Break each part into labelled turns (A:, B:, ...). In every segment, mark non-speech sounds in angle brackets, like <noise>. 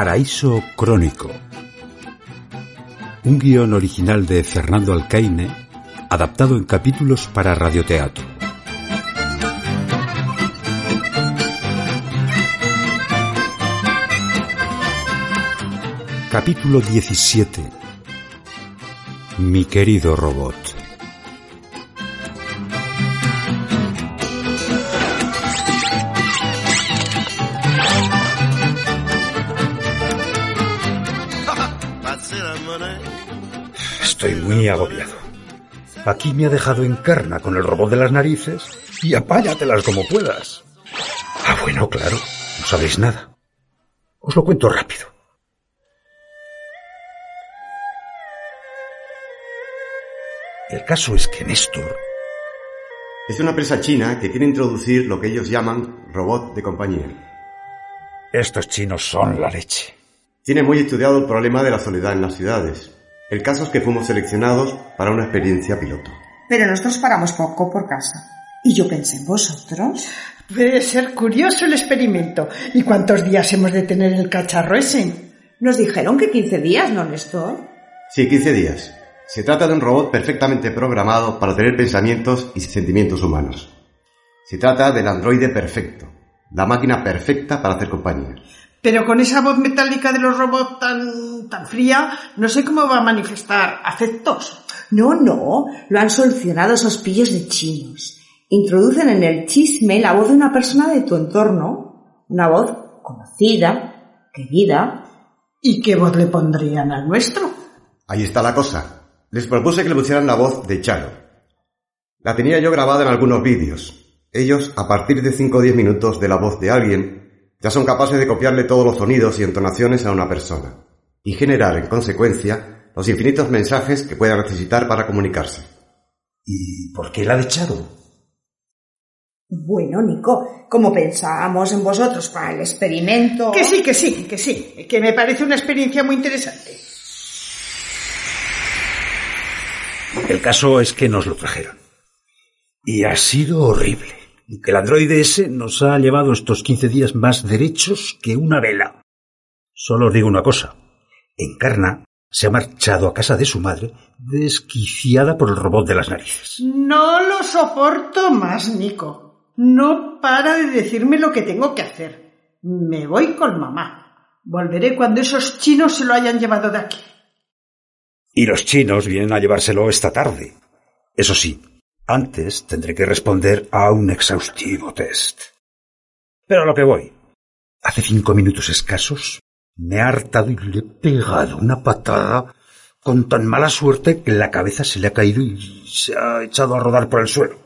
A: Paraíso Crónico. Un guion original de Fernando Alcaine, adaptado en capítulos para radioteatro. Capítulo 17. Mi querido robot. Agobiado. Aquí me ha dejado encarna con el robot de las narices y apáñatelas como puedas. Ah, bueno, claro, no sabéis nada. Os lo cuento rápido. El caso es que Néstor
B: Es una empresa china que quiere introducir lo que ellos llaman robot de compañía.
A: Estos chinos son la leche.
B: Tiene muy estudiado el problema de la soledad en las ciudades. El caso es que fuimos seleccionados para una experiencia piloto.
C: Pero nosotros paramos poco por casa. Y yo pensé en vosotros.
D: Puede ser curioso el experimento. ¿Y cuántos días hemos de tener el cacharro ese?
C: Nos dijeron que 15 días, ¿no, Néstor?
B: Sí, 15 días. Se trata de un robot perfectamente programado para tener pensamientos y sentimientos humanos. Se trata del androide perfecto, la máquina perfecta para hacer compañía.
D: Pero con esa voz metálica de los robots tan, tan fría, no sé cómo va a manifestar afectos.
C: No, no, lo han solucionado esos pillos de chinos. Introducen en el chisme la voz de una persona de tu entorno. Una voz conocida, querida.
D: ¿Y qué voz le pondrían al nuestro?
B: Ahí está la cosa. Les propuse que le pusieran la voz de Charo. La tenía yo grabada en algunos vídeos. Ellos, a partir de 5 o 10 minutos de la voz de alguien, ya son capaces de copiarle todos los sonidos y entonaciones a una persona, y generar, en consecuencia, los infinitos mensajes que pueda necesitar para comunicarse.
A: ¿Y por qué la de Charo?
C: Bueno, Nico, como pensábamos en vosotros para el experimento.
D: Que sí, que sí, que sí, que me parece una experiencia muy interesante.
A: El caso es que nos lo trajeron. Y ha sido horrible. Y que el androide ese nos ha llevado estos 15 días más derechos que una vela. Solo os digo una cosa. Encarna se ha marchado a casa de su madre desquiciada por el robot de las narices.
D: No lo soporto más, Nico. No para de decirme lo que tengo que hacer. Me voy con mamá. Volveré cuando esos chinos se lo hayan llevado de aquí.
A: Y los chinos vienen a llevárselo esta tarde. Eso sí, antes tendré que responder a un exhaustivo test. Pero a lo que voy. Hace cinco minutos escasos me ha hartado y le he pegado una patada con tan mala suerte que la cabeza se le ha caído y se ha echado a rodar por el suelo.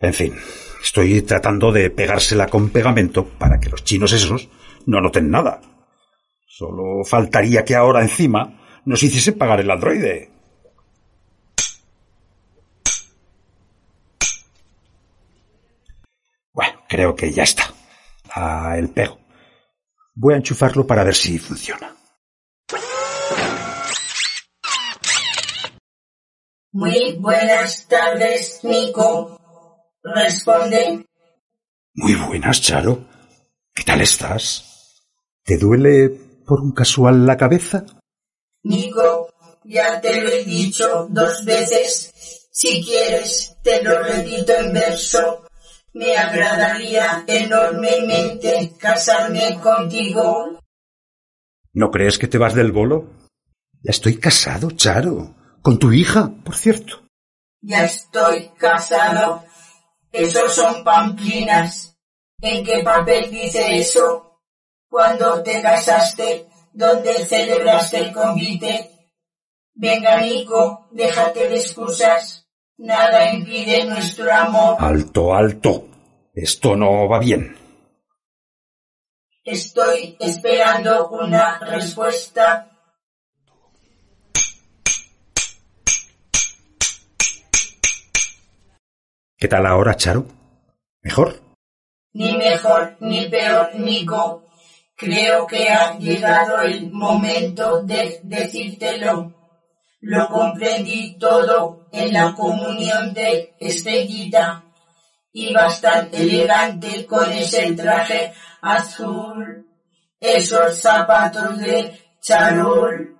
A: En fin, estoy tratando de pegársela con pegamento para que los chinos esos no noten nada. Solo faltaría que ahora encima nos hiciese pagar el androide. Bueno, creo que ya está. Ah, el pego. Voy a enchufarlo para ver si funciona.
E: Muy buenas tardes, Nico. Responde.
A: Muy buenas, Charo. ¿Qué tal estás? ¿Te duele por un casual la cabeza?
E: Nico, ya te lo he dicho dos veces. Si quieres, te lo repito en verso. Me agradaría enormemente casarme contigo.
A: ¿No crees que te vas del bolo? Ya estoy casado, Charo. Con tu hija, por cierto.
E: Ya estoy casado. Esos son pamplinas. ¿En qué papel dice eso? Cuando te casaste, ¿dónde celebraste el convite? Venga, Nico, déjate de excusas. Nada impide nuestro amor.
A: Alto, alto. Esto no va bien.
E: Estoy esperando una respuesta.
A: ¿Qué tal ahora, Charo? ¿Mejor?
E: Ni mejor ni peor, Nico. Creo que ha llegado el momento de decírtelo. Lo comprendí todo en la comunión de Estrellita. Y bastante elegante con ese traje azul. esos zapatos de charol,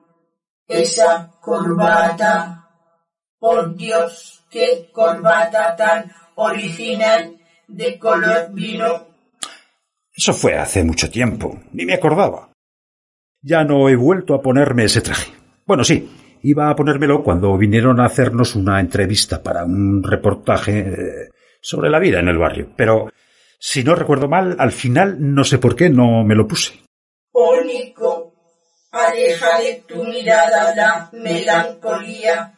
E: esa corbata. Por Dios, qué corbata tan original de color vino.
A: Eso fue hace mucho tiempo, ni me acordaba. Ya no he vuelto a ponerme ese traje. Bueno, sí, iba a ponérmelo cuando vinieron a hacernos una entrevista para un reportaje eh, sobre la vida en el barrio, pero si no recuerdo mal, al final no sé por qué no me lo puse.
E: Ónico, aleja de tu mirada la melancolía.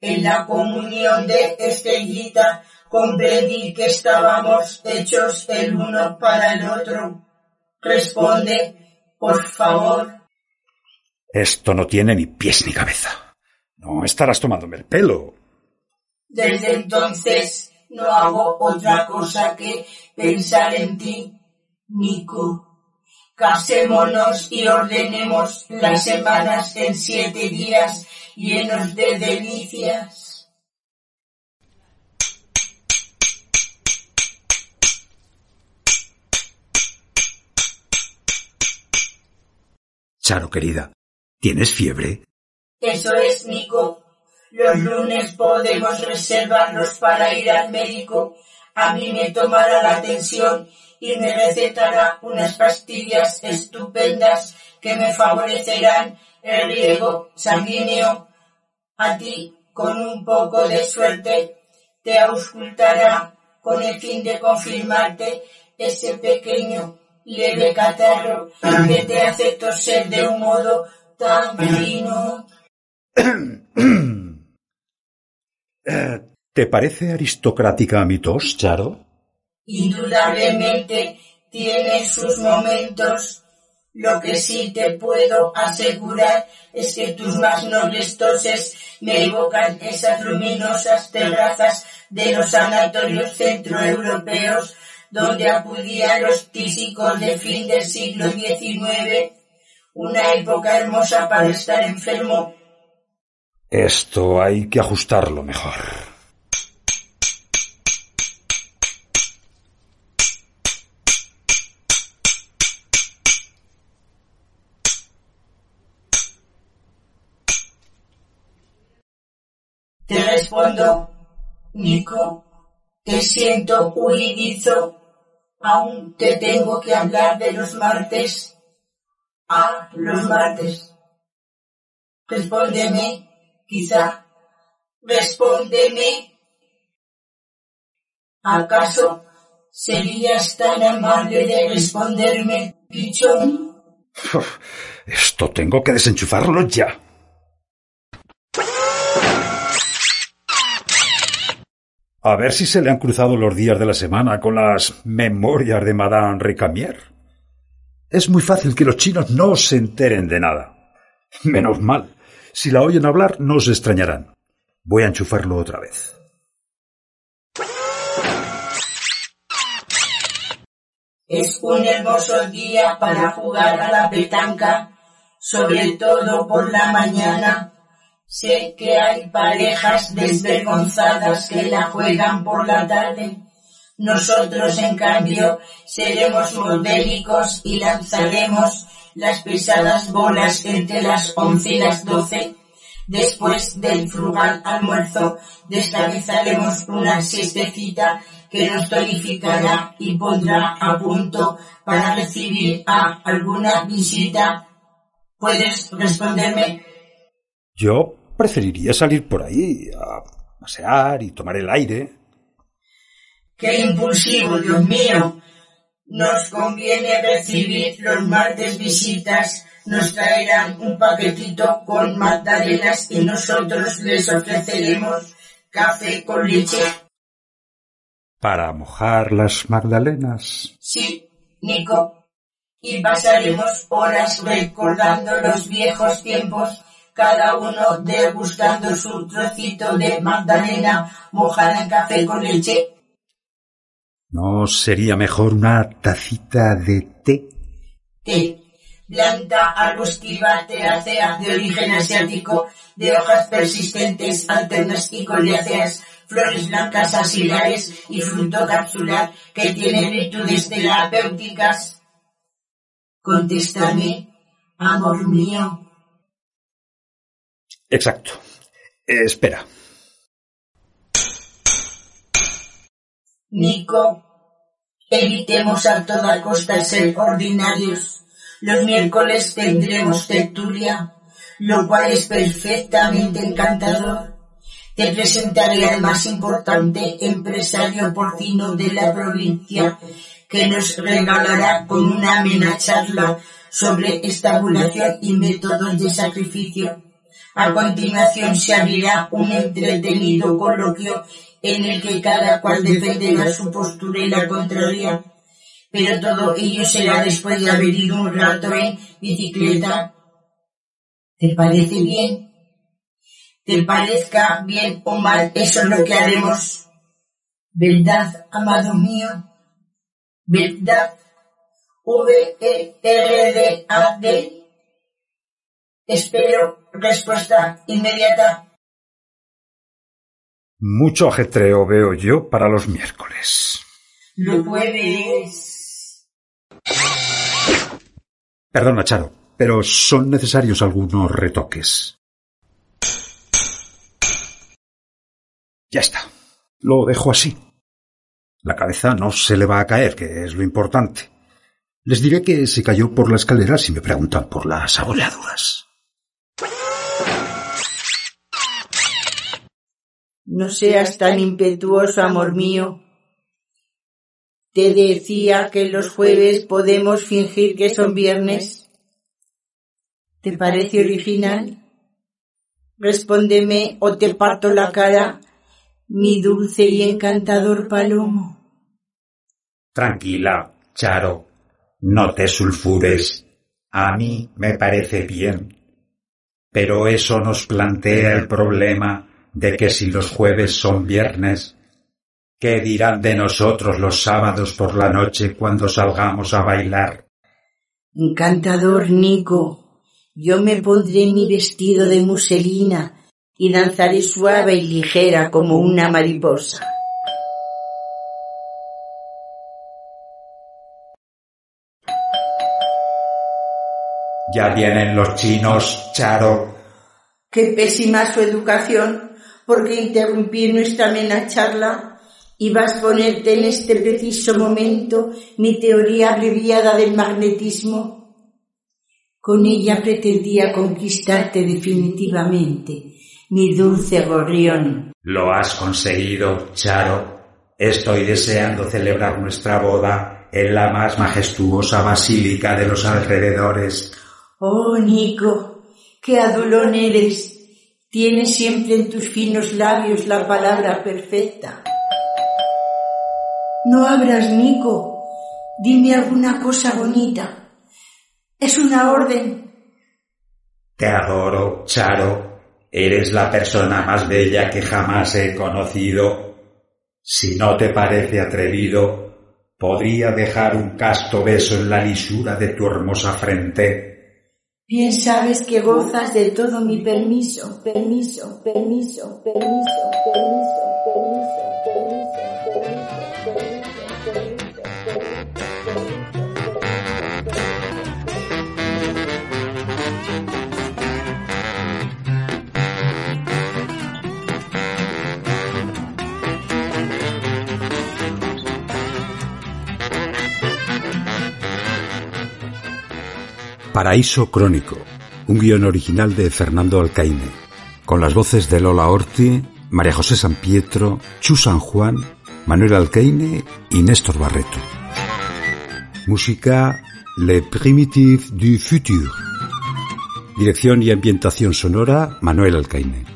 E: En la comunión de Estellita comprendí que estábamos hechos el uno para el otro. Responde, por favor.
A: Esto no tiene ni pies ni cabeza. No estarás tomándome el pelo.
E: Desde entonces no hago otra cosa que pensar en ti, Nico. Casémonos y ordenemos las semanas en siete días llenos de delicias.
A: Charo, querida, ¿tienes fiebre?
E: Eso es, Nico. Los lunes podemos reservarlos para ir al médico. A mí me tomará la atención y me recetará unas pastillas estupendas que me favorecerán el riego sanguíneo. A ti, con un poco de suerte, te auscultará con el fin de confirmarte ese pequeño leve catarro que te hace toser de un modo <coughs>
A: ¿Te parece aristocrática mi tos, Charo?
E: Indudablemente tiene sus momentos. Lo que sí te puedo asegurar es que tus más nobles toses me evocan esas luminosas terrazas de los sanatorios centroeuropeos donde acudían los tísicos de fin del siglo XIX, una época hermosa para estar enfermo.
A: Esto hay que ajustarlo mejor.
E: Te respondo, Nico, te siento huidizo. Aún te tengo que hablar de los martes. Ah, los martes. Respóndeme, quizá. Respóndeme. ¿Acaso serías tan amable de responderme, pichón?
A: Esto tengo que desenchufarlo ya. A ver si se le han cruzado los días de la semana con las memorias de Madame Recamier. Es muy fácil que los chinos no se enteren de nada. Menos mal. Si la oyen hablar, no se extrañarán. Voy a enchufarlo otra vez.
E: Es un hermoso día para jugar a la petanca, sobre todo por la mañana. Sé que hay parejas desvergonzadas que la juegan por la tarde. Nosotros, en cambio, seremos modélicos y lanzaremos las pesadas bolas entre las once y las doce. Después del frugal almuerzo, descabezaremos una siestecita que nos tonificará y pondrá a punto para recibir a alguna visita. ¿Puedes responderme?
A: Yo preferiría salir por ahí a pasear y tomar el aire.
E: ¡Qué impulsivo, Dios mío! Nos conviene recibir los martes visitas. Nos traerán un paquetito con magdalenas y nosotros les ofreceremos café con leche.
A: ¿Para mojar las magdalenas?
E: Sí, Nico. Y pasaremos horas recordando los viejos tiempos, cada uno degustando su trocito de magdalena mojada en café con leche.
A: ¿No sería mejor una tacita de té?
E: Té. Planta arbustiva terácea de origen asiático, de hojas persistentes, alternas y coriáceas, flores blancas axilares y fruto capsular que tiene virtudes terapéuticas. Contéstame, amor mío.
A: Exacto. espera.
E: Nico, evitemos a toda costa ser ordinarios. Los miércoles tendremos tertulia, lo cual es perfectamente encantador. Te presentaré al más importante empresario porcino de la provincia, que nos regalará con una amena charla sobre estabulación y métodos de sacrificio. A continuación se abrirá un entretenido coloquio en el que cada cual defenderá su postura y la contraria. Pero todo ello será después de haber ido un rato en bicicleta. ¿Te parece bien? ¿Te parezca bien o mal? Eso es lo que haremos. ¿Verdad, amado mío? ¿Verdad? V-E-R-D-A-D. Espero respuesta inmediata.
A: Mucho ajetreo veo yo para los miércoles.
E: Lo puedes.
A: Perdona, Charo, pero son necesarios algunos retoques. Ya está. Lo dejo así. La cabeza no se le va a caer, que es lo importante. Les diré que se cayó por la escalera si me preguntan por las abolladuras.
E: No seas tan impetuoso, amor mío. Te decía que los jueves podemos fingir que son viernes. ¿Te parece original? Respóndeme o te parto la cara, mi dulce y encantador palomo.
A: Tranquila, Charo. No te sulfures. A mí me parece bien. Pero eso nos plantea el problema de que si los jueves son viernes, ¿qué dirán de nosotros los sábados por la noche cuando salgamos a bailar?
E: Encantador, Nico. Yo me pondré mi vestido de muselina y danzaré suave y ligera como una mariposa.
A: Ya vienen los chinos, Charo.
E: Qué pésima su educación porque interrumpí nuestra amena charla y vas a ponerte en este preciso momento mi teoría abreviada del magnetismo. Con ella pretendía conquistarte definitivamente, mi dulce gorrión.
A: Lo has conseguido, Charo. Estoy deseando celebrar nuestra boda en la más majestuosa basílica de los alrededores.
E: Oh, Nico, qué adulón eres. Tienes siempre en tus finos labios la palabra perfecta. No abras, Nico. Dime alguna cosa bonita. Es una orden.
A: Te adoro, Charo. Eres la persona más bella que jamás he conocido. Si no te parece atrevido, podría dejar un casto beso en la lisura de tu hermosa frente
E: Bien sabes que gozas de todo mi permiso, permiso, permiso, permiso, permiso, permiso, permiso,
A: Paraíso Crónico, un guion original de Fernando Alcaine, con las voces de Lola Orti, María José San Pietro, Chu San Juan, Manuel Alcaine y Néstor Barreto. Música Le Primitive du Futur. Dirección y ambientación sonora Manuel Alcaine.